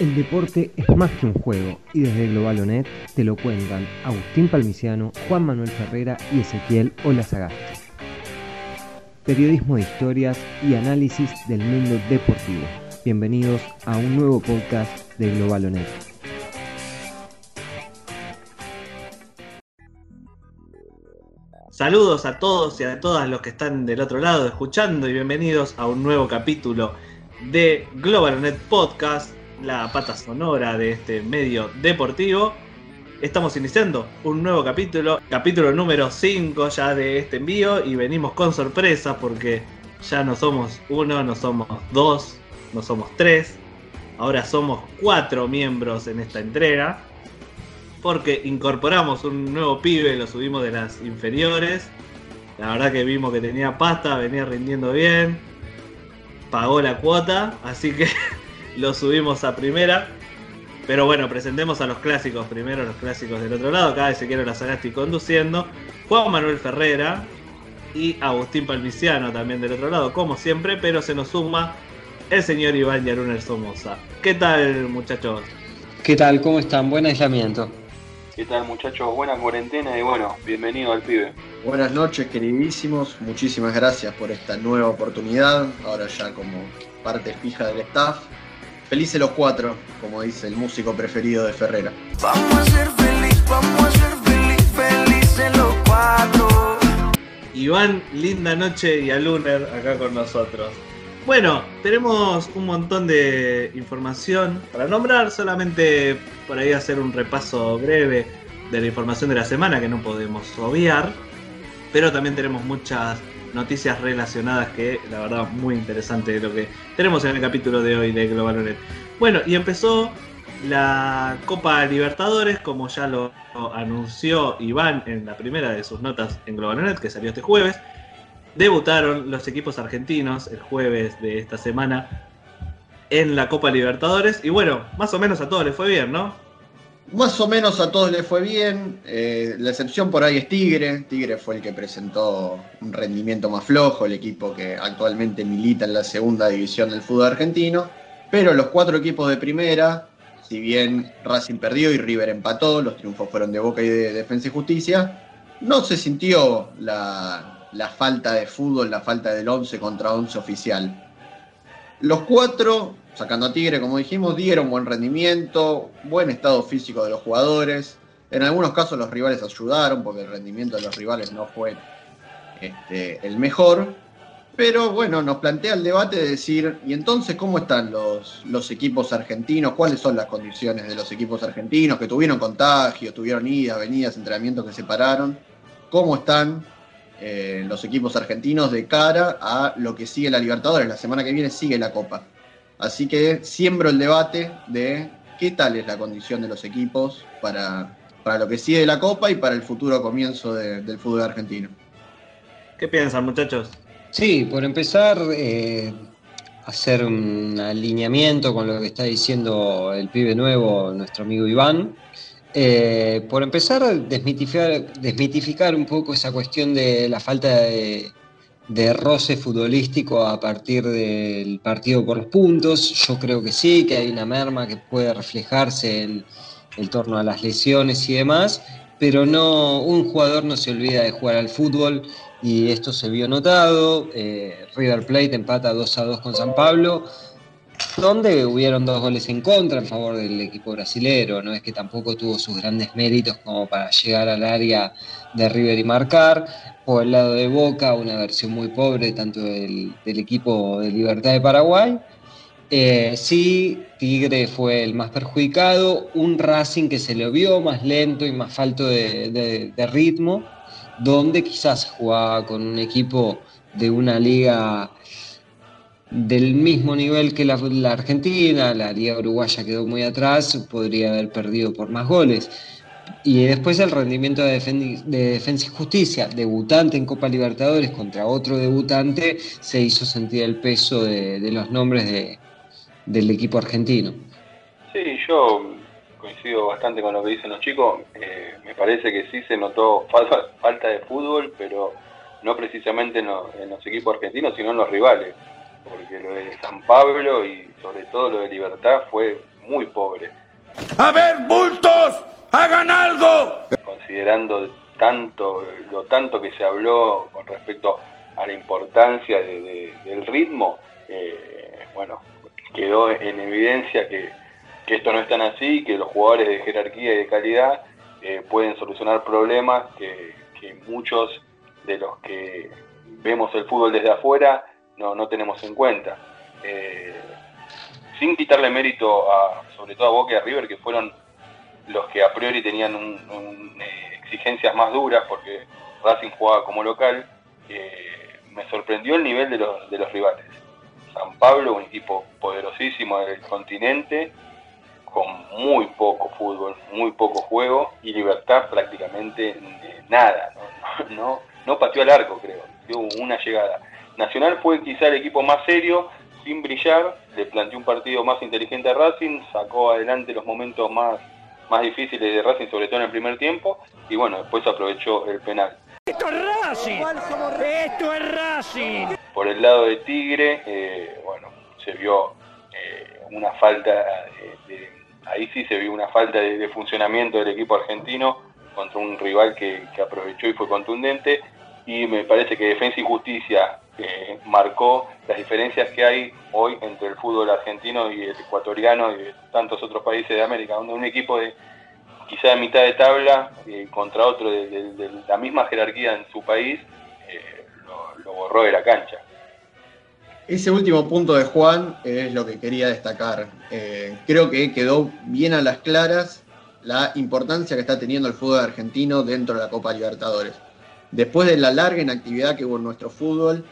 El deporte es más que un juego y desde Globalonet te lo cuentan Agustín Palmiciano, Juan Manuel Ferrera y Ezequiel Olazagasti. Periodismo de historias y análisis del mundo deportivo. Bienvenidos a un nuevo podcast de Globalonet. Saludos a todos y a todas los que están del otro lado escuchando y bienvenidos a un nuevo capítulo de Globalonet Podcast la pata sonora de este medio deportivo. Estamos iniciando un nuevo capítulo, capítulo número 5 ya de este envío y venimos con sorpresa porque ya no somos uno, no somos dos, no somos tres, ahora somos cuatro miembros en esta entrega porque incorporamos un nuevo pibe, lo subimos de las inferiores. La verdad que vimos que tenía pasta, venía rindiendo bien, pagó la cuota, así que lo subimos a primera. Pero bueno, presentemos a los clásicos primero, los clásicos del otro lado. Acá quiero la Sagasti conduciendo. Juan Manuel Ferrera y Agustín Palmiciano también del otro lado, como siempre, pero se nos suma el señor Iván Yaruner Somoza. ¿Qué tal, muchachos? ¿Qué tal? ¿Cómo están? Buen aislamiento. ¿Qué tal, muchachos? Buena cuarentena y bueno, bienvenido al pibe. Buenas noches, queridísimos. Muchísimas gracias por esta nueva oportunidad. Ahora ya como parte fija del staff Felices los cuatro, como dice el músico preferido de Ferrera. Vamos a ser feliz, vamos a ser feliz, felices los cuatro. Iván, linda noche y a Luner acá con nosotros. Bueno, tenemos un montón de información para nombrar, solamente por ahí hacer un repaso breve de la información de la semana que no podemos obviar, pero también tenemos muchas noticias relacionadas que la verdad muy interesante lo que tenemos en el capítulo de hoy de Global Bueno, y empezó la Copa Libertadores, como ya lo anunció Iván en la primera de sus notas en GlobalNet, que salió este jueves. Debutaron los equipos argentinos el jueves de esta semana en la Copa Libertadores. Y bueno, más o menos a todos les fue bien, ¿no? Más o menos a todos les fue bien. Eh, la excepción por ahí es Tigre. Tigre fue el que presentó un rendimiento más flojo, el equipo que actualmente milita en la segunda división del fútbol argentino. Pero los cuatro equipos de primera, si bien Racing perdió y River empató, los triunfos fueron de Boca y de Defensa y Justicia, no se sintió la, la falta de fútbol, la falta del 11 contra 11 oficial. Los cuatro sacando a Tigre, como dijimos, dieron buen rendimiento, buen estado físico de los jugadores. En algunos casos los rivales ayudaron porque el rendimiento de los rivales no fue este, el mejor. Pero bueno, nos plantea el debate de decir, ¿y entonces cómo están los, los equipos argentinos? ¿Cuáles son las condiciones de los equipos argentinos que tuvieron contagio, tuvieron idas, venidas, entrenamientos que se pararon? ¿Cómo están eh, los equipos argentinos de cara a lo que sigue la Libertadores? La semana que viene sigue la Copa. Así que siembro el debate de qué tal es la condición de los equipos para, para lo que sigue de la Copa y para el futuro comienzo del fútbol argentino. ¿Qué piensan, muchachos? Sí, por empezar, eh, hacer un alineamiento con lo que está diciendo el pibe nuevo, nuestro amigo Iván. Eh, por empezar, desmitificar, desmitificar un poco esa cuestión de la falta de, de roce futbolístico a partir del partido por los puntos. Yo creo que sí, que hay una merma que puede reflejarse en el torno a las lesiones y demás, pero no, un jugador no se olvida de jugar al fútbol y esto se vio notado. Eh, River Plate empata 2 a 2 con San Pablo, donde hubieron dos goles en contra en favor del equipo brasilero. No es que tampoco tuvo sus grandes méritos como para llegar al área de River y marcar por el lado de Boca, una versión muy pobre tanto del, equipo de Libertad de Paraguay. Eh, sí, Tigre fue el más perjudicado, un Racing que se le vio más lento y más falto de, ritmo, donde quizás jugaba con un equipo de una liga del mismo nivel que la, Argentina, la liga uruguaya quedó muy atrás, podría haber perdido por más goles. Y después el rendimiento de, Defensa y Justicia, debutante en Copa Libertadores contra otro debutante, se hizo sentir el peso de, los nombres de, del equipo argentino. Sí, yo coincido bastante con lo que dicen los chicos. Eh, me parece que sí se notó falta, de fútbol, pero no precisamente en los, equipos argentinos, sino en los rivales. Porque lo de San Pablo y sobre todo lo de Libertad fue muy pobre. A ver, bultos, hagan algo. considerando tanto lo tanto que se habló con respecto a la importancia de- de- del ritmo, eh, bueno, quedó en evidencia que, que esto no es tan así, que los jugadores de jerarquía y de calidad eh, pueden solucionar problemas que, que muchos de los que vemos el fútbol desde afuera no, no tenemos en cuenta. Eh, sin quitarle mérito a, sobre todo a Boca y a River, que fueron los que a priori tenían un- eh, exigencias más duras porque Racing jugaba como local, eh, me sorprendió el nivel de los, de los rivales. San Pablo, un equipo poderosísimo del continente, con muy poco fútbol, muy poco juego y libertad prácticamente eh, nada. No, no, no, no pateó al arco, creo. Dio una llegada. Nacional fue quizá el equipo más serio, sin brillar, le planteó un partido más inteligente a Racing, sacó adelante los momentos más, más difíciles de Racing, sobre todo en el primer tiempo, y bueno, después aprovechó el penal. Esto es Racing. Esto es Racing. Por el lado de Tigre, eh, bueno, se vio eh, una falta, eh, de- ahí sí se vio una falta de, de funcionamiento del equipo argentino contra un rival que, que aprovechó y fue contundente. Y me parece que Defensa y Justicia eh, marcó las diferencias que hay hoy entre el fútbol argentino y el ecuatoriano y tantos otros países de América, donde un equipo de quizá de mitad de tabla eh, contra otro de, la misma jerarquía en su país eh, lo- lo borró de la cancha. Ese último punto de Juan es lo que quería destacar. Eh, creo que quedó bien a las claras la importancia que está teniendo el fútbol argentino dentro de la Copa Libertadores. Después de la larga inactividad que hubo en nuestro fútbol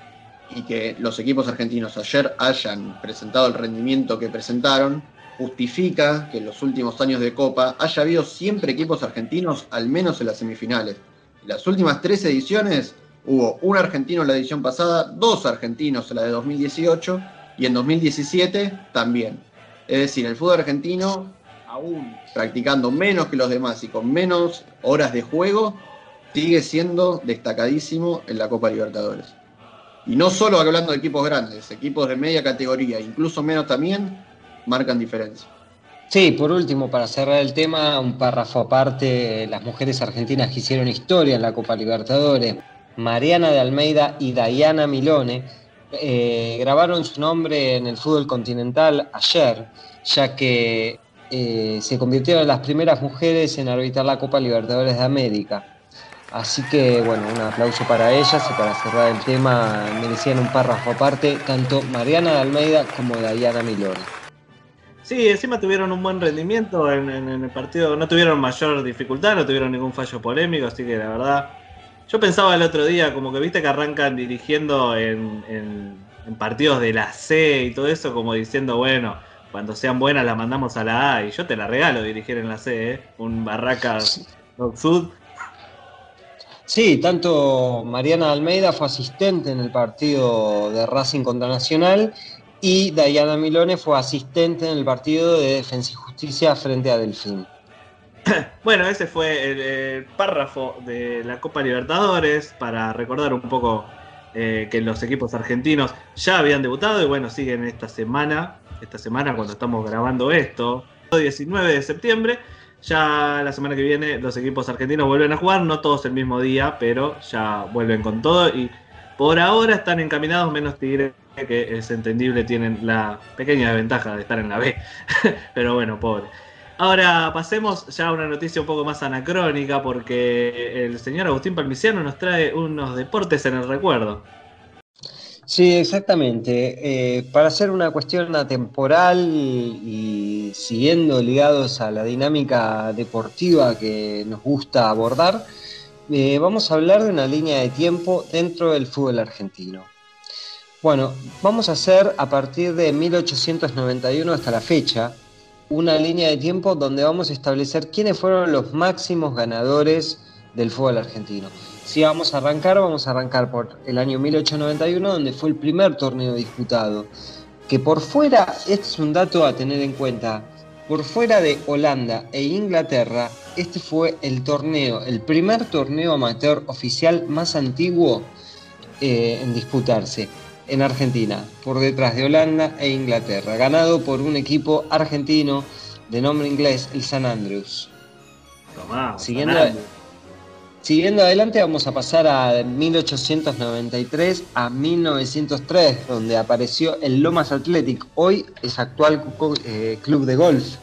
y que los equipos argentinos ayer hayan presentado el rendimiento que presentaron, justifica que en los últimos años de Copa haya habido siempre equipos argentinos, al menos en las semifinales. En las últimas tres ediciones hubo un argentino en la edición pasada, dos argentinos en la de 2018 y en 2017 también. Es decir, el fútbol argentino, aún practicando menos que los demás y con menos horas de juego, sigue siendo destacadísimo en la Copa Libertadores. Y no solo hablando de equipos grandes, equipos de media categoría, incluso menos también, marcan diferencia. Sí, por último, para cerrar el tema, un párrafo aparte, las mujeres argentinas que hicieron historia en la Copa Libertadores, Mariana de Almeida y Dayana Milone, eh, grabaron su nombre en el fútbol continental ayer, ya que eh, se convirtieron en las primeras mujeres en arbitrar la Copa Libertadores de América. Así que, bueno, un aplauso para ellas y para cerrar el tema, merecían un párrafo aparte, tanto Mariana de Almeida como Dayana Milone. Sí, encima tuvieron un buen rendimiento en, en- en el partido, no tuvieron mayor dificultad, no tuvieron ningún fallo polémico, así que la verdad, yo pensaba el otro día, como que viste que arrancan dirigiendo en, partidos de la C y todo eso, como diciendo, bueno, cuando sean buenas las mandamos a la A, y yo te la regalo dirigir en la C, ¿eh? un Barracas Sud. Sí, tanto Mariana Almeida fue asistente en el partido de Racing contra Nacional y Dayana Milone fue asistente en el partido de Defensa y Justicia frente a Delfín. Bueno, ese fue el, párrafo de la Copa Libertadores para recordar un poco eh, que los equipos argentinos ya habían debutado y bueno, siguen esta semana, esta semana cuando estamos grabando esto, 19 de septiembre. Ya la semana que viene los equipos argentinos vuelven a jugar, no todos el mismo día, pero ya vuelven con todo y por ahora están encaminados menos Tigre que es entendible, tienen la pequeña desventaja de estar en la B. pero bueno, pobre. Ahora pasemos ya a una noticia un poco más anacrónica porque el señor Agustín Palmiciano nos trae unos deportes en el recuerdo. Sí, exactamente. Eh, para hacer una cuestión atemporal y siguiendo ligados a la dinámica deportiva que nos gusta abordar, eh, vamos a hablar de una línea de tiempo dentro del fútbol argentino. Bueno, vamos a hacer a partir de 1891 hasta la fecha una línea de tiempo donde vamos a establecer quiénes fueron los máximos ganadores del fútbol argentino. Si vamos a arrancar, vamos a arrancar por el año 1891, donde fue el primer torneo disputado. Que por fuera, este es un dato a tener en cuenta, por fuera de Holanda e Inglaterra, este fue el torneo, el primer torneo amateur oficial más antiguo eh, en disputarse en Argentina, por detrás de Holanda e Inglaterra, ganado por un equipo argentino de nombre inglés el San Andrews. Tomá, Siguiendo, Fernando. Siguiendo adelante vamos a pasar a 1893 a 1903, donde apareció el Lomas Athletic, hoy es actual eh, club de golf,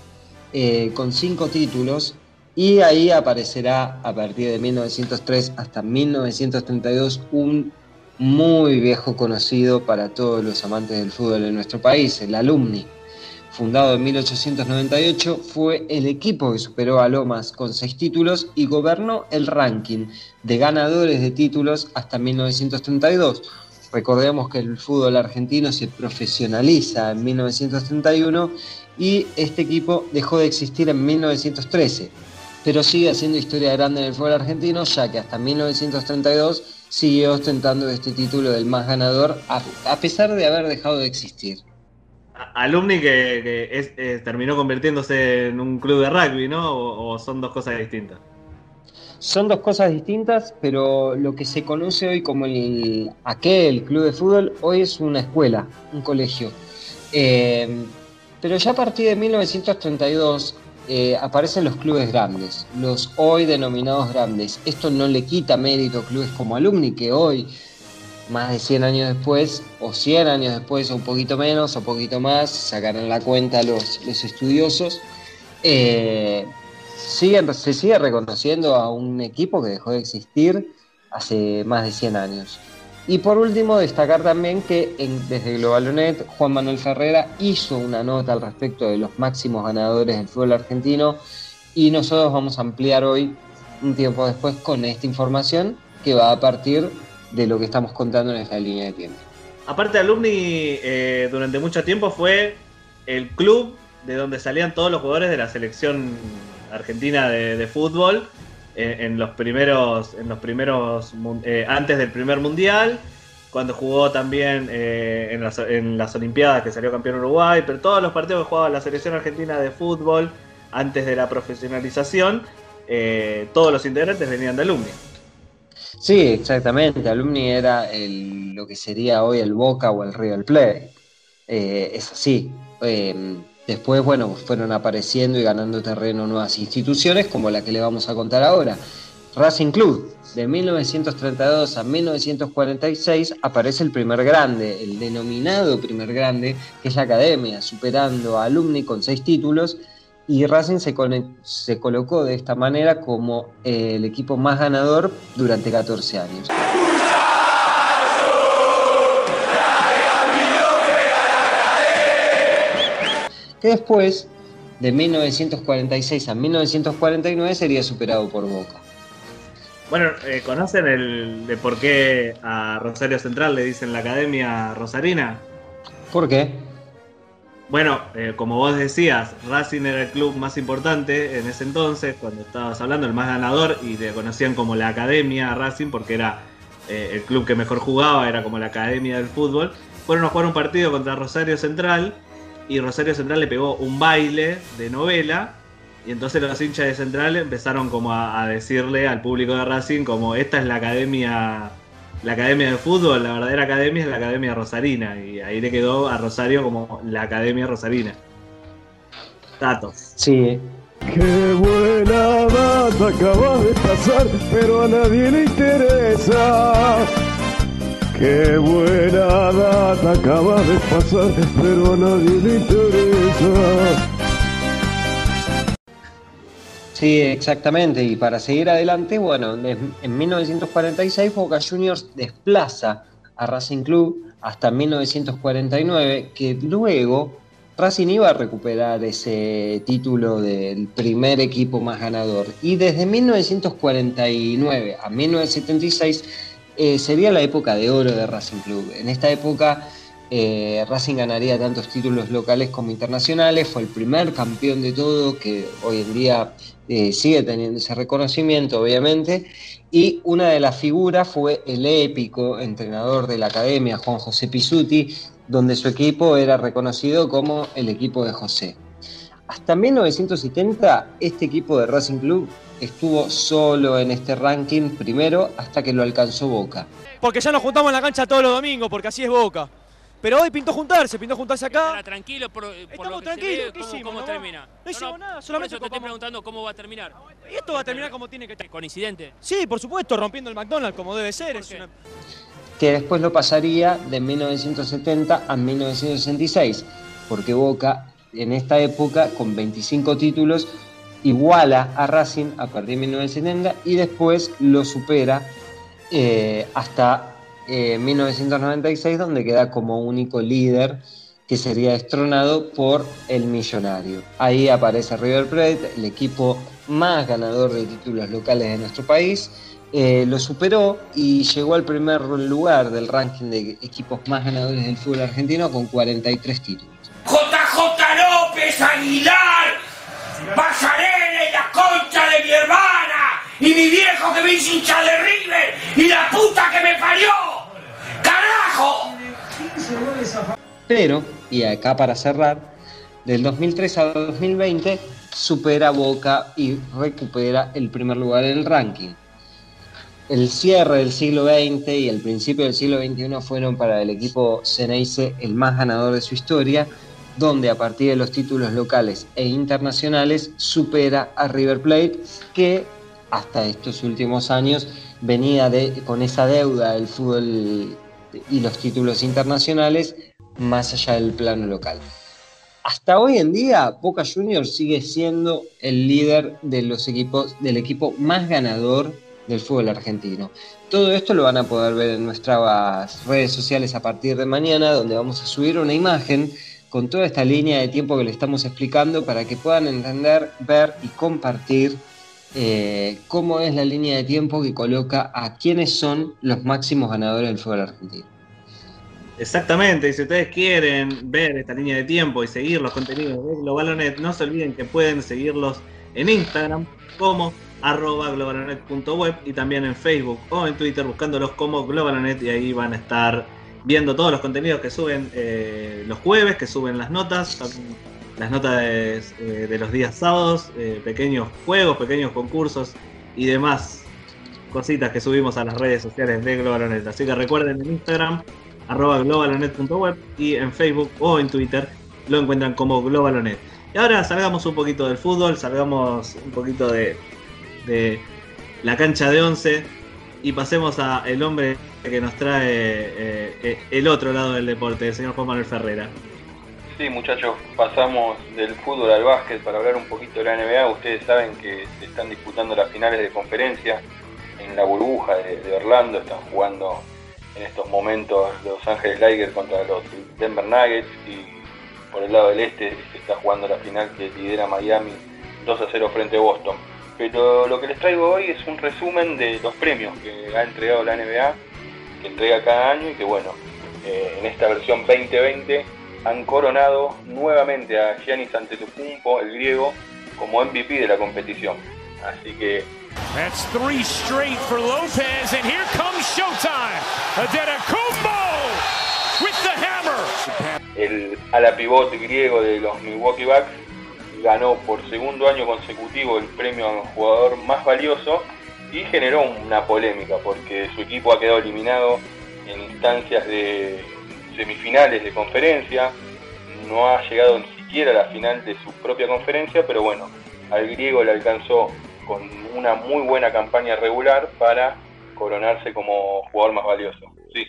eh, con cinco títulos, y ahí aparecerá a partir de 1903 hasta 1932 un muy viejo conocido para todos los amantes del fútbol en nuestro país, el Alumni. Fundado en 1898, fue el equipo que superó a Lomas con seis títulos y gobernó el ranking de ganadores de títulos hasta 1932. Recordemos que el fútbol argentino se profesionaliza en 1931 y este equipo dejó de existir en 1913, pero sigue haciendo historia grande en el fútbol argentino ya que hasta 1932 siguió ostentando este título del más ganador a, pesar de haber dejado de existir. Alumni que, eh, terminó convirtiéndose en un club de rugby, ¿no? O, o son dos cosas distintas. Son dos cosas distintas, pero lo que se conoce hoy como el aquel club de fútbol, hoy es una escuela, un colegio. Eh, pero ya a partir de 1932 eh, aparecen los clubes grandes, los hoy denominados grandes. Esto no le quita mérito a clubes como Alumni, que hoy, más de 100 años después, o 100 años después, o un poquito menos, o poquito más, sacarán la cuenta los, los estudiosos. eh, siguen- se sigue reconociendo a un equipo que dejó de existir hace más de 100 años. Y por último, destacar también que en- desde Globalonet, Juan Manuel Ferrera hizo una nota al respecto de los máximos ganadores del fútbol argentino y nosotros vamos a ampliar hoy, un tiempo después, con esta información que va a partir de lo que estamos contando en esta línea de tiempo. Aparte, Alumni eh, durante mucho tiempo fue el club de donde salían todos los jugadores de la selección argentina de, fútbol eh, en los primeros, en los primeros eh, antes del primer mundial, cuando jugó también eh, en, las, en las Olimpiadas que salió campeón Uruguay, pero todos los partidos que jugaba la selección argentina de fútbol antes de la profesionalización, todos los integrantes venían de Alumni. Sí, exactamente. Alumni era el- lo que sería hoy el Boca o el River Plate. Eh, es así. Eh, después, bueno, fueron apareciendo y ganando terreno nuevas instituciones, como la que le vamos a contar ahora. Racing Club, de 1932 a 1946 aparece el primer grande, el denominado primer grande, que es la Academia, superando a Alumni con seis títulos y Racing se, se colocó de esta manera como eh, el equipo más ganador durante 14 años. Que después, de 1946 a 1949, sería superado por Boca. Bueno, eh, ¿conocen el de por qué a Rosario Central le dicen la Academia Rosarina? ¿Por qué? Bueno, eh, como vos decías, Racing era el club más importante en ese entonces, cuando estabas hablando, el más ganador, y le conocían como la Academia Racing porque era eh, el club que mejor jugaba, era como la Academia del fútbol. Fueron a jugar un partido contra Rosario Central y Rosario Central le pegó un baile de novela y entonces los hinchas de Central empezaron como a, a decirle al público de Racing como esta es la Academia la academia de fútbol, la verdadera academia es la academia rosarina. Y ahí le quedó a Rosario como la academia rosarina. Datos. Sí, Qué buena data acabas de pasar, pero a nadie le interesa. Qué buena data acabas de pasar, pero a nadie le interesa. Sí, exactamente. Y para seguir adelante, bueno, en 1946 Boca Juniors desplaza a Racing Club hasta 1949, que luego Racing iba a recuperar ese título del primer equipo más ganador. Y desde 1949 a 1976 eh, sería la época de oro de Racing Club. En esta época eh, Racing ganaría tantos títulos locales como internacionales, fue el primer campeón de todo, que hoy en día eh, sigue teniendo ese reconocimiento, obviamente, y una de las figuras fue el épico entrenador de la academia, Juan José Pisuti, donde su equipo era reconocido como el equipo de José. Hasta 1970, este equipo de Racing Club estuvo solo en este ranking primero hasta que lo alcanzó Boca. Porque ya nos juntamos en la cancha todos los domingos, porque así es Boca. Pero hoy pintó juntarse, pintó juntarse acá. Estará tranquilo por, por Estamos lo que tranquilos, se ve, ¿qué cómo, hicimos, cómo no? termina. No hicimos nada, por solamente eso te estoy preguntando cómo va a terminar. Y esto va a terminar como tiene que terminar. Coincidente. Sí, por supuesto, rompiendo el McDonald's como debe ser. Es una- que después lo pasaría de 1970 a 1966, porque Boca en esta época, con 25 títulos, iguala a Racing a partir de 1970 y después lo supera eh, hasta eh, 1996, donde queda como único líder que sería destronado por el Millonario. Ahí aparece River Plate, el equipo más ganador de títulos locales de nuestro país, eh, lo superó y llegó al primer lugar del ranking de equipos más ganadores del fútbol argentino con 43 títulos. JJ López Aguilar, Pasarela y la concha de mi hermana, y mi viejo que me hizo hincha de River, y la puta que me parió. Pero, y acá para cerrar, del 2003 a 2020 supera Boca y recupera el primer lugar en el ranking. El cierre del siglo XX y el principio del siglo XXI fueron para el equipo Ceneice el más ganador de su historia, donde a partir de los títulos locales e internacionales supera a River Plate, que hasta estos últimos años venía con esa deuda del fútbol y los títulos internacionales más allá del plano local. Hasta hoy en día, Boca Juniors sigue siendo el líder de los equipos, del equipo más ganador del fútbol argentino. Todo esto lo van a poder ver en nuestras redes sociales a partir de mañana, donde vamos a subir una imagen con toda esta línea de tiempo que le estamos explicando para que puedan entender, ver y compartir eh, cómo es la línea de tiempo que coloca a quiénes son los máximos ganadores del fútbol argentino. Exactamente, y si ustedes quieren ver esta línea de tiempo y seguir los contenidos de Globalonet, no se olviden que pueden seguirlos en Instagram como arroba globalonet.web y también en Facebook o en Twitter buscándolos como Globalonet y ahí van a estar viendo todos los contenidos que suben eh, los jueves, que suben las notas, las notas de, eh, de los días sábados, eh, pequeños juegos, pequeños concursos y demás cositas que subimos a las redes sociales de Globalonet. Así que recuerden en Instagram arroba globalonet.web y en Facebook o en Twitter lo encuentran como Globalonet. Y ahora salgamos un poquito del fútbol, salgamos un poquito de, de la cancha de 11 y pasemos a el hombre que nos trae eh, el otro lado del deporte, el señor Juan Manuel Ferrera. Sí, muchachos, pasamos del fútbol al básquet para hablar un poquito de la NBA. Ustedes saben que se están disputando las finales de conferencia en la burbuja de, Orlando. Están jugando en estos momentos Los Ángeles Lakers contra los Denver Nuggets y por el lado del este se está jugando la final que lidera Miami 2 a 0 frente a Boston. Pero lo que les traigo hoy es un resumen de los premios que ha entregado la NBA, que entrega cada año y que bueno, eh, en esta versión 2020 han coronado nuevamente a Giannis Antetokounmpo, el griego, como MVP de la competición. Así que That's three straight for Lopez, and here comes Showtime. Adetokounmpo with the hammer. el ala pivot griego de los Milwaukee Bucks ganó por segundo año consecutivo el premio al jugador más valioso y generó una polémica porque su equipo ha quedado eliminado en instancias de semifinales de conferencia, no ha llegado ni siquiera a la final de su propia conferencia, pero bueno, al griego le alcanzó con una muy buena campaña regular para coronarse como jugador más valioso. Sí.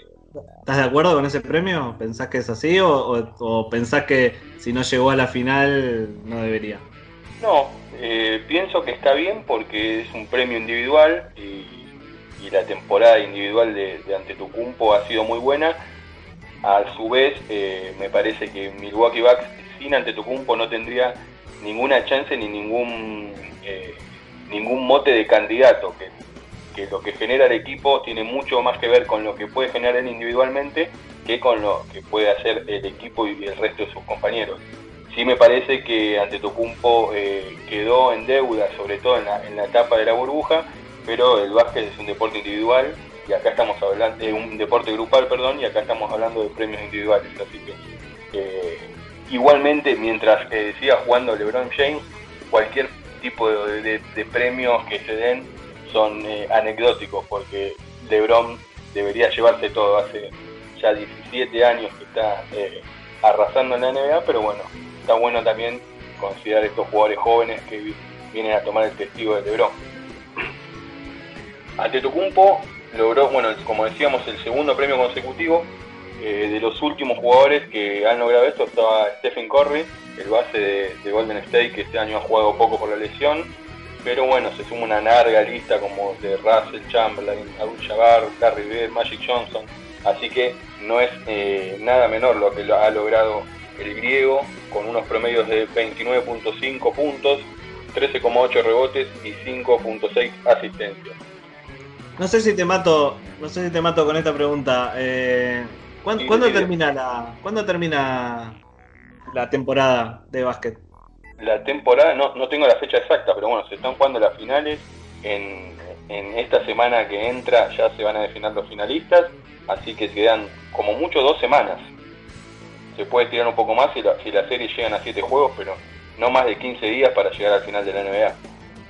¿Estás de acuerdo con ese premio? ¿Pensás que es así o, o- o pensás que si no llegó a la final no debería? No, eh, pienso que está bien porque es un premio individual y, y la temporada individual de, de Antetokounmpo ha sido muy buena. A su vez, eh, me parece que Milwaukee Bucks sin Antetokounmpo no tendría ninguna chance ni ningún eh, ningún mote de candidato. Que, que lo que genera el equipo tiene mucho más que ver con lo que puede generar él individualmente que con lo que puede hacer el equipo y el resto de sus compañeros. Sí me parece que Antetokounmpo eh, quedó en deuda, sobre todo en la, en la etapa de la burbuja, pero el básquet es un deporte individual y acá estamos hablando de un deporte grupal, perdón, y acá estamos hablando de premios individuales, así que eh, igualmente mientras eh, siga jugando LeBron James, cualquier tipo de, premios que se den son eh, anecdóticos porque LeBron debería llevarse todo, hace ya 17 años que está eh, arrasando en la NBA, pero bueno, está bueno también considerar estos jugadores jóvenes que vi- vienen a tomar el testigo de LeBron. Antetokounmpo logró, bueno, como decíamos, el segundo premio consecutivo. Eh, de los últimos jugadores que han logrado esto estaba Stephen Curry, el base de, de Golden State, que este año ha jugado poco por la lesión. Pero bueno, se suma una larga lista como de Russell Chamberlain, Abdul Jabbar, Larry Bird, Magic Johnson. Así que no es eh, nada menor lo que ha logrado el griego, con unos promedios de 29.5 puntos, 13,8 rebotes y 5.6 asistencias. No sé si te mato, no sé si te mato con esta pregunta. Eh, ¿cuán- Sí, ¿Cuándo termina la, cuándo termina la temporada de básquet? La temporada, no, no tengo la fecha exacta, pero bueno, se están jugando las finales. En, en esta semana que entra ya se van a definir los finalistas, así que quedan como mucho dos semanas. Se puede tirar un poco más si la, si la serie llegan a 7 juegos, pero no más de 15 días para llegar al final de la NBA.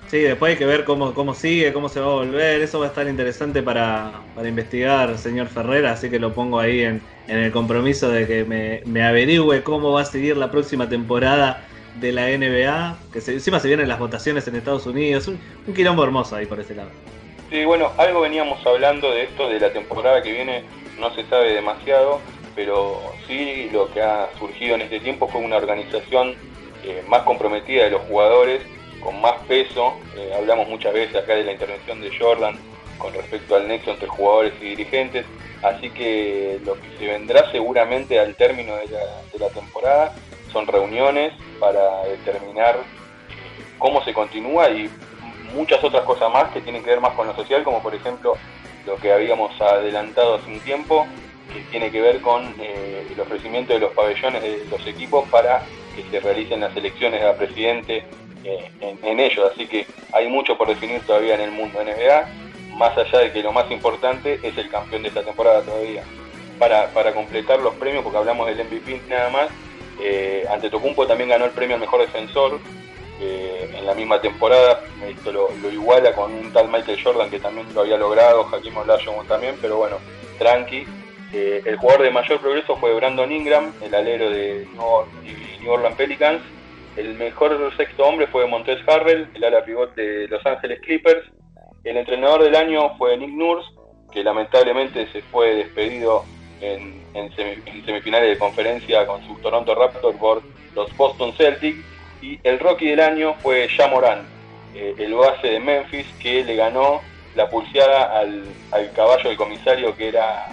Sí, después hay que ver cómo, cómo sigue, cómo se va a volver. Eso va a estar interesante para, para investigar, señor Ferrera, así que lo pongo ahí en, en el compromiso de que me, me averigüe cómo va a seguir la próxima temporada de la NBA, que se- encima se vienen las votaciones en Estados Unidos. Un, un quilombo hermoso ahí por ese lado. Sí, bueno, algo veníamos hablando de esto de la temporada que viene, no se sabe demasiado, pero sí lo que ha surgido en este tiempo fue una organización eh, más comprometida de los jugadores, con más peso. Eh, hablamos muchas veces acá de la intervención de Jordan con respecto al nexo entre jugadores y dirigentes, así que lo que se vendrá seguramente al término de la, temporada son reuniones para determinar cómo se continúa y muchas otras cosas más que tienen que ver más con lo social, como por ejemplo lo que habíamos adelantado hace un tiempo, que tiene que ver con eh, el ofrecimiento de los pabellones de los equipos para que se realicen las elecciones a presidente eh, en, ellos. Así que hay mucho por definir todavía en el mundo NBA, más allá de que lo más importante es el campeón de esta temporada todavía. Para, para completar los premios, porque hablamos del MVP nada más, eh, Antetokounmpo también ganó el premio al mejor defensor eh, en la misma temporada. Esto lo, lo iguala con un tal Michael Jordan que también lo había logrado, Hakim Olajuwon también, pero bueno, tranqui. Eh, el jugador de mayor progreso fue Brandon Ingram, el alero de Orleans Pelicans. El mejor sexto hombre fue Montez Harrell, el ala pivot de Los Ángeles Clippers. El entrenador del año fue Nick Nurse, que lamentablemente se fue despedido en, en semi- en semifinales de conferencia con sus Toronto Raptors por los Boston Celtics. Y el rookie del año fue Ja Morant, eh, el base de Memphis, que le ganó la pulseada al, al caballo del comisario que era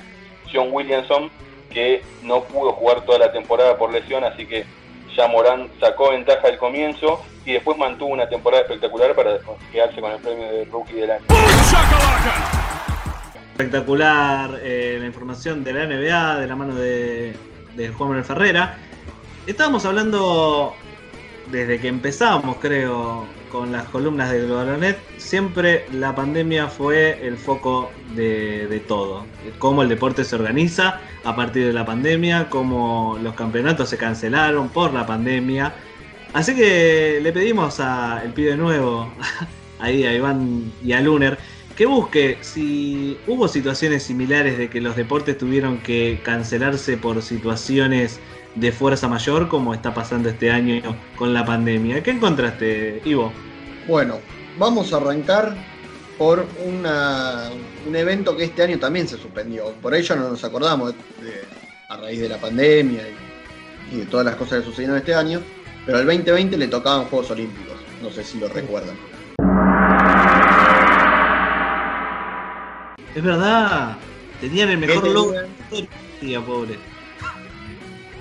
John Williamson, que no pudo jugar toda la temporada por lesión, así que ya Morán sacó ventaja al comienzo y después mantuvo una temporada espectacular para quedarse con el premio de rookie del año. Espectacular eh, la información de la NBA de la mano de, de Juan Manuel Ferrera. Estábamos hablando desde que empezamos, creo, con las columnas de Globalonet. Siempre la pandemia fue el foco de, de todo. Cómo el deporte se organiza a partir de la pandemia, cómo los campeonatos se cancelaron por la pandemia. Así que le pedimos a el pibe nuevo, ahí a Iván y a Luner, que busque si hubo situaciones similares de que los deportes tuvieron que cancelarse por situaciones de fuerza mayor, como está pasando este año con la pandemia. ¿Qué encontraste, Ivo? Bueno, vamos a arrancar por una- un evento que este año también se suspendió. Por ello no nos acordamos de- a raíz de la pandemia y, y de todas las cosas que sucedieron este año. Pero al 2020 le tocaban Juegos Olímpicos. No sé si lo recuerdan. Es verdad, tenían el mejor ¿Qué logo de la historia, pobre.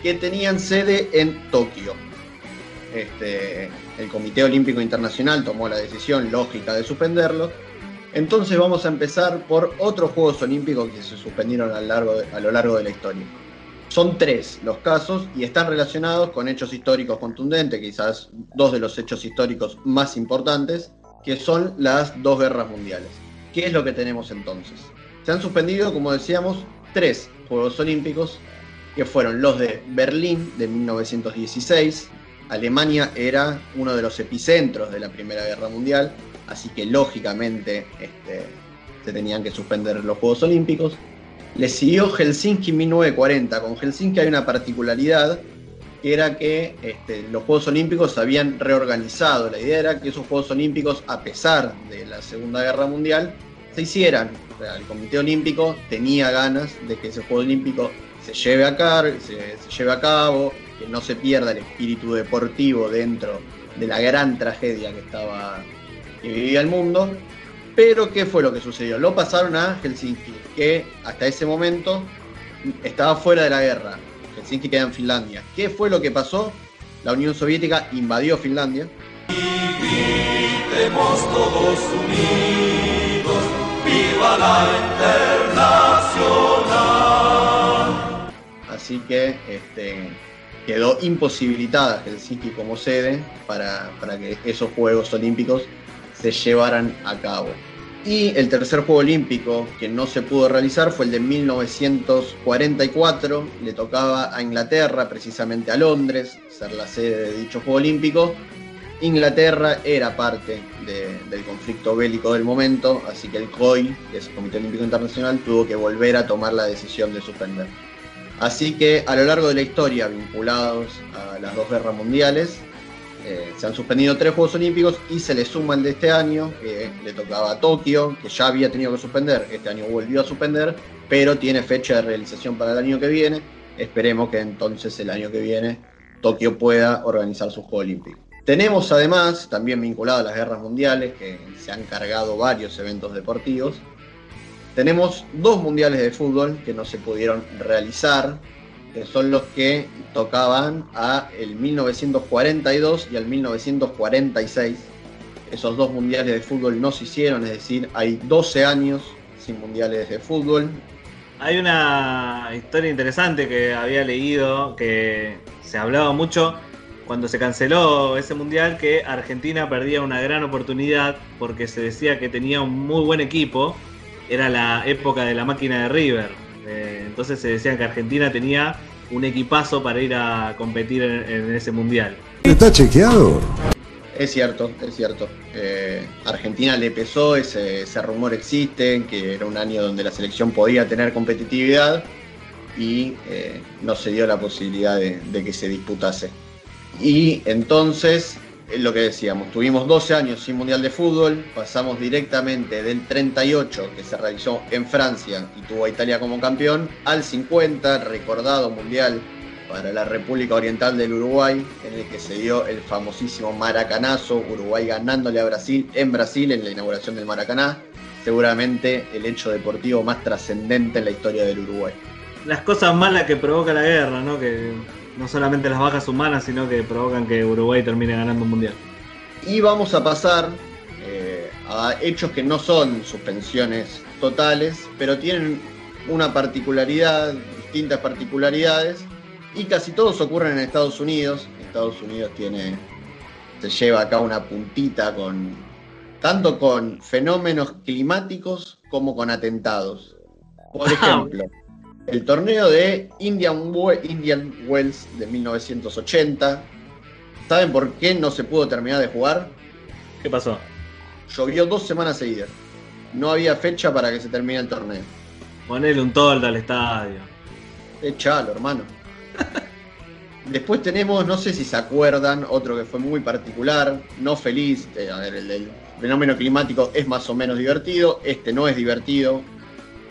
Que tenían sede en Tokio. Este, el Comité Olímpico Internacional tomó la decisión lógica de suspenderlo. Entonces vamos a empezar por otros Juegos Olímpicos que se suspendieron a a lo largo de la historia. Son tres los casos y están relacionados con hechos históricos contundentes, quizás dos de los hechos históricos más importantes, que son las dos guerras mundiales. ¿Qué es lo que tenemos entonces? Se han suspendido, como decíamos, tres Juegos Olímpicos que fueron los de Berlín de 1916. Alemania era uno de los epicentros de la Primera Guerra Mundial, así que lógicamente este, se tenían que suspender los Juegos Olímpicos. Le siguió Helsinki 1940. Con Helsinki hay una particularidad que era que este, los Juegos Olímpicos se habían reorganizado. La idea era que esos Juegos Olímpicos, a pesar de la Segunda Guerra Mundial, se hicieran. El Comité Olímpico tenía ganas de que ese Juego Olímpico se lleve a, cabo, que no se pierda el espíritu deportivo dentro de la gran tragedia que estaba vivía el mundo. Pero ¿qué fue lo que sucedió? Lo pasaron a Helsinki, que hasta ese momento estaba fuera de la guerra. Helsinki queda en Finlandia. ¿Qué fue lo que pasó? La Unión Soviética invadió Finlandia. Gritemos todos unidos, viva la internacional. Así que este, quedó imposibilitada Helsinki como sede para, que esos Juegos Olímpicos se llevaran a cabo. Y el tercer Juego Olímpico que no se pudo realizar fue el de 1944. Le tocaba a Inglaterra, precisamente a Londres, ser la sede de dicho Juego Olímpico. Inglaterra era parte de- del conflicto bélico del momento, así que el COI, que es el Comité Olímpico Internacional, tuvo que volver a tomar la decisión de suspender. Así que a lo largo de la historia, vinculados a las dos guerras mundiales, eh, se han suspendido tres Juegos Olímpicos y se le suma el de este año, que le tocaba a Tokio, que ya había tenido que suspender, este año volvió a suspender, pero tiene fecha de realización para el año que viene. Esperemos que entonces el año que viene Tokio pueda organizar sus Juegos Olímpicos. Tenemos además, también vinculado a las guerras mundiales, que se han cargado varios eventos deportivos, tenemos dos mundiales de fútbol que no se pudieron realizar, que son los que tocaban a el 1942 y al 1946. Esos dos mundiales de fútbol no se hicieron, es decir, hay 12 años sin mundiales de fútbol. Hay una historia interesante que había leído que se hablaba mucho cuando se canceló ese mundial que Argentina perdía una gran oportunidad porque se decía que tenía un muy buen equipo. Era la época de la máquina de River. Eh, entonces se decía que Argentina tenía un equipazo para ir a competir en, en ese mundial. ¿Está chequeado? Es cierto, es cierto. Eh, Argentina le pesó, ese, ese rumor existe, que era un año donde la selección podía tener competitividad y eh, no se dio la posibilidad de, de que se disputase. Y entonces, es lo que decíamos, tuvimos 12 años sin Mundial de Fútbol, pasamos directamente del 38 que se realizó en Francia y tuvo a Italia como campeón, al 50, recordado Mundial para la República Oriental del Uruguay, en el que se dio el famosísimo Maracanazo, Uruguay ganándole a Brasil en Brasil en la inauguración del Maracaná, seguramente el hecho deportivo más trascendente en la historia del Uruguay. Las cosas malas que provoca la guerra, ¿no? Que no solamente las bajas humanas, sino que provocan que Uruguay termine ganando un mundial. Y vamos a pasar eh, a hechos que no son suspensiones totales, pero tienen una particularidad, distintas particularidades, y casi todos ocurren en Estados Unidos. Estados Unidos tiene, se lleva acá una puntita con tanto con fenómenos climáticos como con atentados. Por ejemplo, el torneo de Indian, We- Indian Wells de 1980. ¿Saben por qué no se pudo terminar de jugar? ¿Qué pasó? Llovió dos semanas seguidas. No había fecha para que se termine el torneo. Ponele un toldo al estadio. Echalo, hermano. Después tenemos, no sé si se acuerdan, otro que fue muy particular, no feliz. eh, a ver, el fenómeno climático es más o menos divertido. Este no es divertido.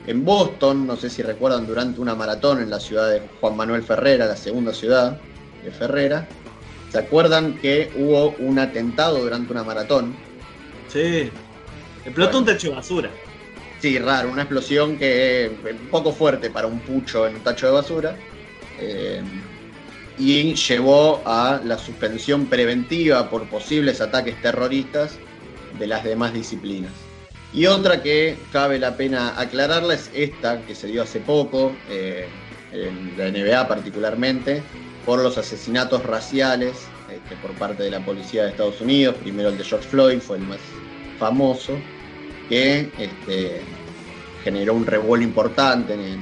En Boston, no sé si recuerdan, durante una maratón en la ciudad de Juan Manuel Ferrera, la segunda ciudad de Ferrera, ¿se acuerdan que hubo un atentado durante una maratón? Sí. Explotó un techo de basura. Sí, raro, una explosión que es un poco fuerte para un pucho en un tacho de basura. eh, y llevó a la suspensión preventiva por posibles ataques terroristas de las demás disciplinas. Y otra que cabe la pena aclararla es esta, que se dio hace poco, eh, en la NBA particularmente, por los asesinatos raciales este, por parte de la policía de Estados Unidos. Primero el de George Floyd fue el más famoso, que este, generó un revuelo importante en,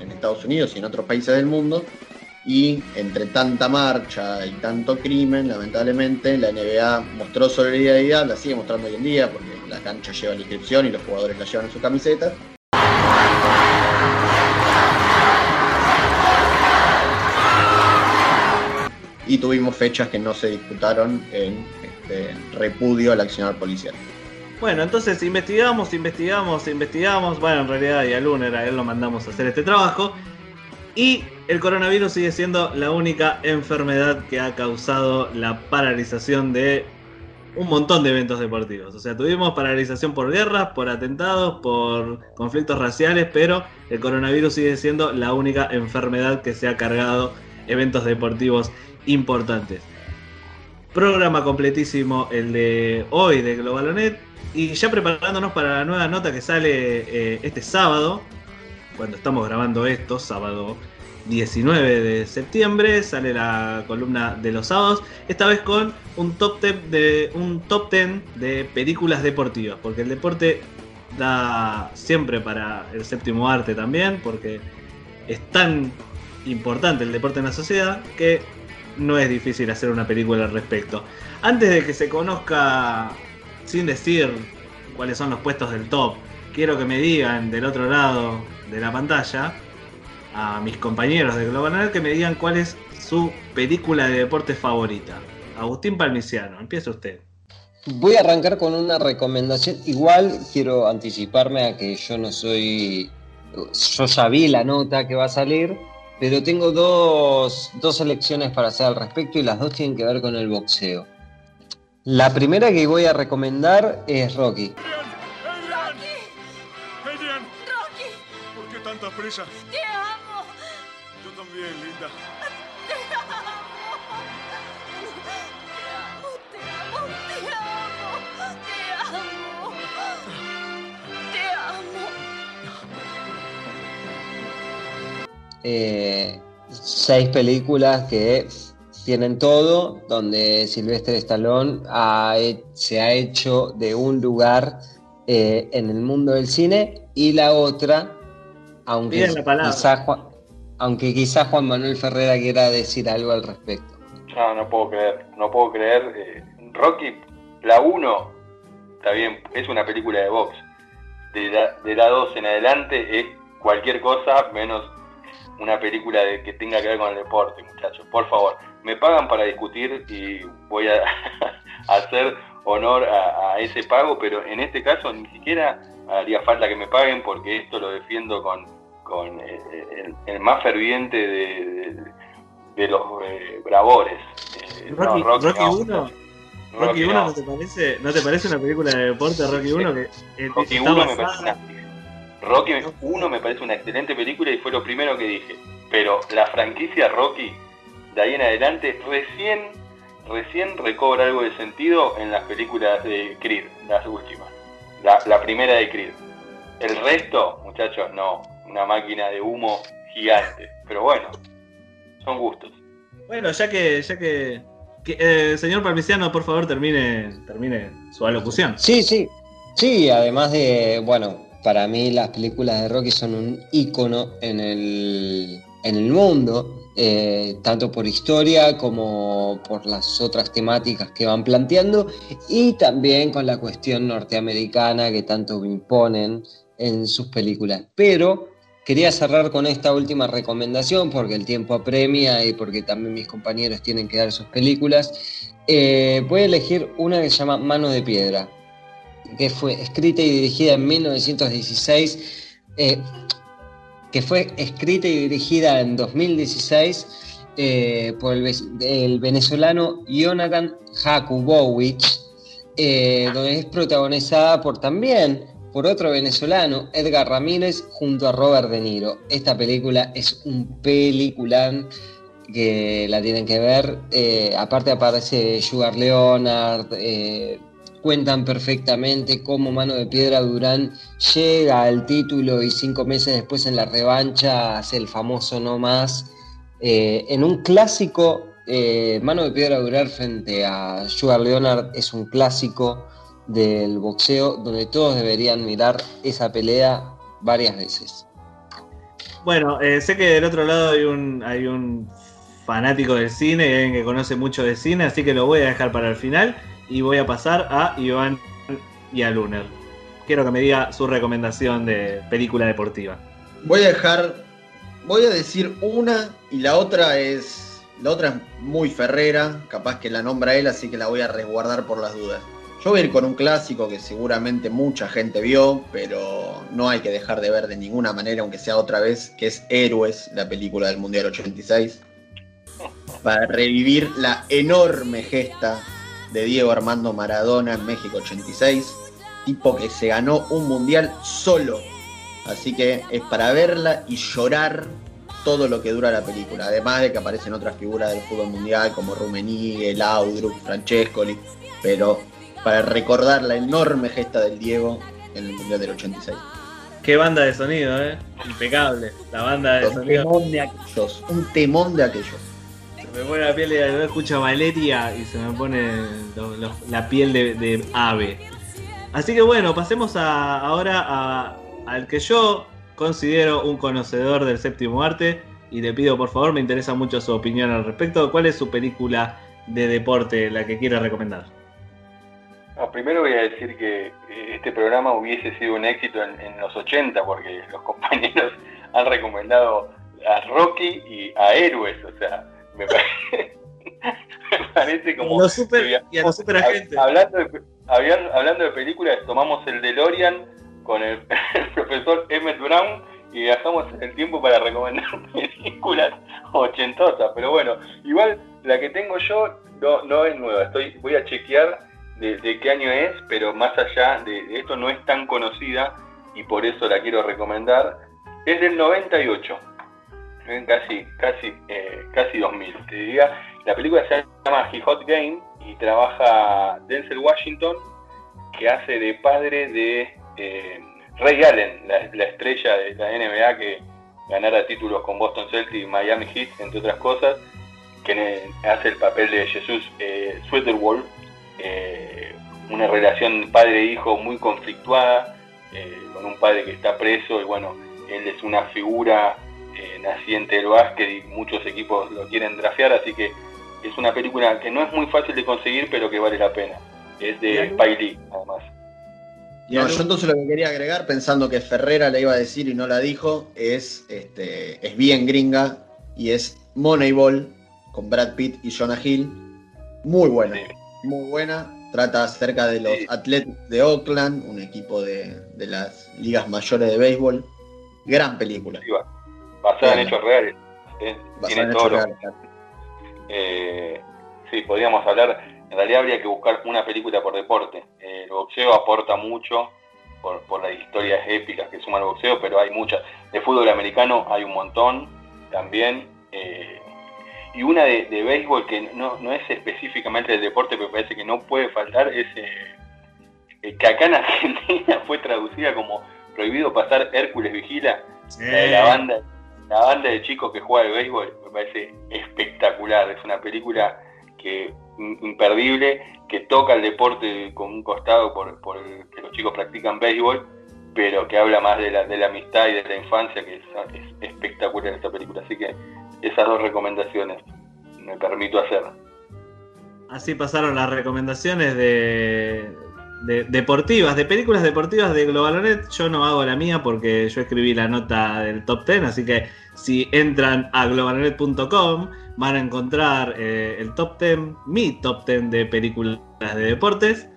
en Estados Unidos y en otros países del mundo. Y entre tanta marcha y tanto crimen, lamentablemente, la NBA mostró solidaridad, la sigue mostrando hoy en día, porque la cancha lleva la inscripción y los jugadores la llevan en su camiseta. Y tuvimos fechas que no se disputaron en este, repudio al accionar policial. Bueno, entonces investigamos, investigamos, investigamos. Bueno, en realidad y a Luner, a él lo mandamos a hacer este trabajo. Y el coronavirus sigue siendo la única enfermedad que ha causado la paralización de un montón de eventos deportivos. O sea, tuvimos paralización por guerras, por atentados, por conflictos raciales, pero el coronavirus sigue siendo la única enfermedad que se ha cargado eventos deportivos importantes. Programa completísimo el de hoy de Globalonet. Y ya preparándonos para la nueva nota que sale eh, este sábado, cuando estamos grabando esto, sábado 19 de septiembre, sale la columna de los sábados, esta vez con un top 10 de, un top 10 de películas deportivas, porque el deporte da siempre para el séptimo arte también, porque es tan importante el deporte en la sociedad que no es difícil hacer una película al respecto. Antes de que se conozca, sin decir cuáles son los puestos del top, quiero que me digan del otro lado de la pantalla a mis compañeros de Global Net que me digan cuál es su película de deporte favorita. Agustín Palmiciano, empieza usted. Voy a arrancar con una recomendación. Igual quiero anticiparme a que yo no soy. Yo ya vi la nota que va a salir, pero tengo dos, dos elecciones para hacer al respecto y las dos tienen que ver con el boxeo. La primera que voy a recomendar es Rocky. Adrian, ¿por qué tanta prisa? ¡Te amo! Linda. ¡Te amo! Te amo, te amo, te amo, te amo. eh, seis películas que tienen todo, donde Silvestre Stallone ha se ha hecho de un lugar eh, en el mundo del cine, y la otra, aunque quizás Juan, aunque quizás Juan Manuel Ferrera quiera decir algo al respecto. No, no puedo creer, no puedo creer. eh, Rocky, la 1, está bien, es una película de box. De la, de la 2 en adelante es cualquier cosa menos una película de, que tenga que ver con el deporte, muchachos. Por favor, me pagan para discutir y voy a hacer honor a, a ese pago, pero en este caso ni siquiera haría falta que me paguen porque esto lo defiendo con, con eh, el, el más ferviente de, de- de los eh, bravores. Eh, no, Rocky, Rocky, no. 1. Rocky Rocky 1 no. no. te parece, ¿no te parece una película de deporte Rocky 1 que eh, Rocky está 1 me parece una Rocky 1 me parece una excelente película y fue lo primero que dije. Pero la franquicia Rocky, de ahí en adelante, recién, recién recobra algo de sentido en las películas de Creed, las últimas. La, la primera de Creed. El resto, muchachos, no. Una máquina de humo gigante. Pero bueno, son gustos. Bueno, ya que, ya que, que, eh, señor Parmiciano, por favor termine, termine su alocución. Sí, sí. Sí, además de, bueno, para mí las películas de Rocky son un ícono en el, en el mundo, eh, tanto por historia como por las otras temáticas que van planteando y también con la cuestión norteamericana que tanto imponen en sus películas. Pero quería cerrar con esta última recomendación porque el tiempo apremia y porque también mis compañeros tienen que dar sus películas. Eh, voy a elegir una que se llama Mano de Piedra que fue escrita y dirigida en 1916, eh, que fue escrita y dirigida en 2016 eh, por el, el venezolano Jonathan Jakubowicz, eh, donde es protagonizada por también por otro venezolano, Edgar Ramírez, junto a Robert De Niro. Esta película es un peliculán que la tienen que ver. Eh, aparte aparece Sugar Leonard, eh, cuentan perfectamente cómo Mano de Piedra Durán llega al título y cinco meses después en la revancha hace el famoso no más. Eh, en un clásico, Mano de Piedra Durán frente a Sugar Leonard es un clásico del boxeo donde todos deberían mirar esa pelea varias veces. Bueno, eh, sé que del otro lado hay un, hay un fanático del cine, y alguien que conoce mucho de cine, así que lo voy a dejar para el final y voy a pasar a Iván y a Luner. Quiero que me diga su recomendación de película deportiva. Voy a dejar. Voy a decir una y la otra es La otra es muy ferrera, capaz que la nombra él, así que la voy a resguardar por las dudas. Yo voy a ir con un clásico que seguramente mucha gente vio, pero no hay que dejar de ver de ninguna manera, aunque sea otra vez, que es Héroes, la película del Mundial 86. Para revivir la enorme gesta de Diego Armando Maradona en México 86. Tipo que se ganó un mundial solo. Así que es para verla y llorar todo lo que dura la película. Además de que aparecen otras figuras del fútbol mundial como Rummenigge, Laudrup, Francescoli. Pero para recordar la enorme gesta del Diego en el mundial del 86. Qué banda de sonido, ¿eh? Impecable. La banda de Un sonido. temón de aquellos. Un temón de aquellos. Se me pone la piel de no escucho a Valeria y se me pone lo- lo- la piel de, de ave. Así que bueno, pasemos a- ahora a- al que yo considero un conocedor del séptimo arte y le pido por favor, me interesa mucho su opinión al respecto. ¿Cuál es su película de deporte la que quiera recomendar? No, primero voy a decir que eh, este programa hubiese sido un éxito en, en los 80 porque los compañeros han recomendado a Rocky y a Héroes, o sea, me parece, me parece como... Los super- que y a los superagentes. hab- Hablando de, hablando de películas, tomamos el DeLorean con el, el profesor Emmett Brown y viajamos el tiempo para recomendar películas ochentosas, pero bueno, igual la que tengo yo no, no es nueva, estoy voy a chequear de, qué año es, pero más allá de, esto no es tan conocida y por eso la quiero recomendar. Es del 98, eh, casi, casi, eh, casi 2000, te diría. La película se llama He Hot Game y trabaja Denzel Washington, que hace de padre de eh, Ray Allen, la, la estrella de la NBA que ganara títulos con Boston Celtics y Miami Heat, entre otras cosas, que hace el papel de Jesús eh, eh, una relación padre-hijo muy conflictuada, eh, con un padre que está preso y bueno, él es una figura eh, naciente del básquet y muchos equipos lo quieren drafear, así que es una película que no es muy fácil de conseguir, pero que vale la pena. Es de Spike Lee, además. No, yo entonces lo que quería agregar, pensando que Ferrera la iba a decir y no la dijo, es, este, es bien gringa y es Moneyball con Brad Pitt y Jonah Hill. Muy buena, muy buena. Trata acerca de los Athletics de Oakland, un equipo de, de las ligas mayores de béisbol. Gran película. Basada en hechos reales. ¿eh? Tiene en todo hechos reales. Eh, sí, podríamos hablar. En realidad habría que buscar una película por deporte. Eh, el boxeo aporta mucho por, por las historias épicas que suma el boxeo, pero hay muchas. De fútbol americano hay un montón también. eh, y una de, de béisbol que no, no es específicamente del deporte, pero parece que no puede faltar, es eh, eh, que acá en Argentina fue traducida como Prohibido pasar Hércules Vigila. La, de la banda la banda de chicos que juega al béisbol me parece espectacular. Es una película que imperdible, que toca el deporte con un costado por, por el que los chicos practican béisbol, pero que habla más de la, de la amistad y de la infancia, que es, es espectacular esta película. Así que esas dos recomendaciones me permito hacer. Así pasaron las recomendaciones de, de- deportivas, de películas deportivas de Globalonet. Yo no hago la mía porque yo escribí la nota del top 10, así que si entran a globalonet.com van a encontrar eh, el top 10, mi top 10 de películas de deportes.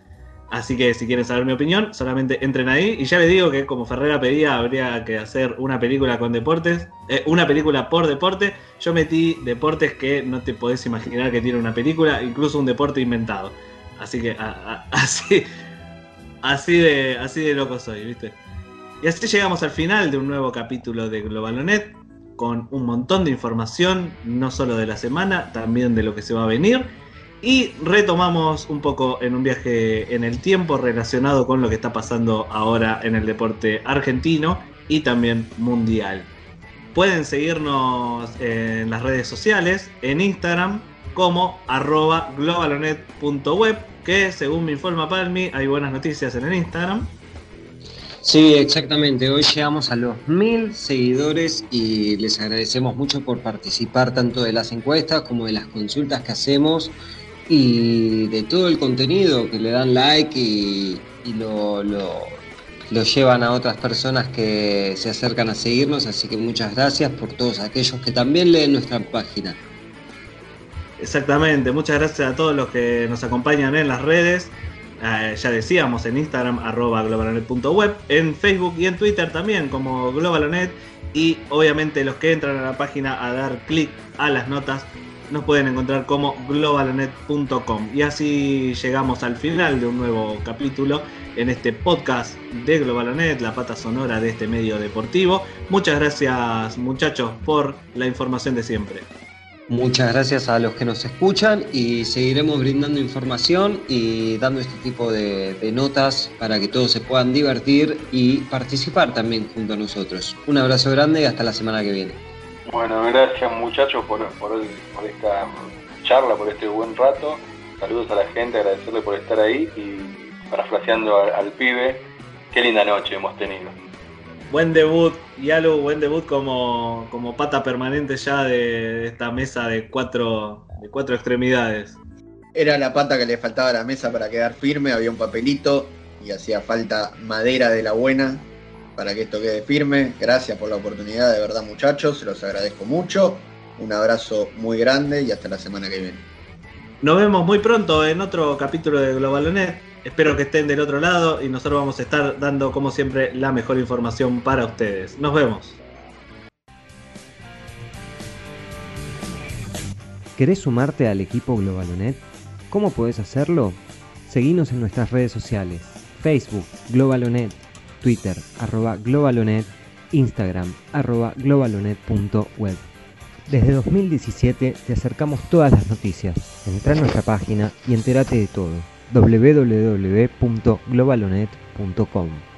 Así que si quieren saber mi opinión, solamente entren ahí. Y ya les digo que como Ferrera pedía, habría que hacer una película con deportes, eh, una película por deporte. Yo metí deportes que no te podés imaginar que tiene una película, incluso un deporte inventado. Así que así, así de, así de loco soy, ¿viste? Y así llegamos al final de un nuevo capítulo de Globalonet, con un montón de información, no solo de la semana, también de lo que se va a venir. Y retomamos un poco en un viaje en el tiempo relacionado con lo que está pasando ahora en el deporte argentino y también mundial. Pueden seguirnos en las redes sociales, en Instagram como arroba globalonet.web, que según me informa Palmi hay buenas noticias en el Instagram. Sí, exactamente. Hoy llegamos a los mil seguidores y les agradecemos mucho por participar tanto de las encuestas como de las consultas que hacemos y de todo el contenido que le dan like y, lo, lo- llevan a otras personas que se acercan a seguirnos. Así que muchas gracias por todos aquellos que también leen nuestra página. Exactamente, muchas gracias a todos los que nos acompañan en las redes. Eh, ya decíamos en Instagram, arroba globalonet.web, en Facebook y en Twitter también como globalonet. Y obviamente los que entran a la página a dar clic a las notas nos pueden encontrar como globalonet.com. Y así llegamos al final de un nuevo capítulo en este podcast de Globalonet, la pata sonora de este medio deportivo. Muchas gracias muchachos por la información de siempre. Muchas gracias a los que nos escuchan y seguiremos brindando información y dando este tipo de, de, notas para que todos se puedan divertir y participar también junto a nosotros. Un abrazo grande y hasta la semana que viene. Bueno, gracias muchachos por, por, por esta charla, por este buen rato. Saludos a la gente, agradecerle por estar ahí y parafraseando al, al pibe, qué linda noche hemos tenido buen debut, Yalu, buen debut como, como pata permanente ya de esta mesa de cuatro, de cuatro extremidades. Era la pata que le faltaba a la mesa para quedar firme, había un papelito y hacía falta madera de la buena para que esto quede firme. Gracias por la oportunidad, de verdad muchachos, se los agradezco mucho. Un abrazo muy grande y hasta la semana que viene. Nos vemos muy pronto en otro capítulo de Globalonet. Espero que estén del otro lado y nosotros vamos a estar dando, como siempre, la mejor información para ustedes. Nos vemos. ¿Querés sumarte al equipo Globalonet? ¿Cómo podés hacerlo? Seguinos en nuestras redes sociales. Facebook, Globalonet, Twitter, arroba Globalonet, Instagram, arroba globalonet.web. Desde 2017 te acercamos todas las noticias. Entra en nuestra página y entérate de todo www.globalonet.com.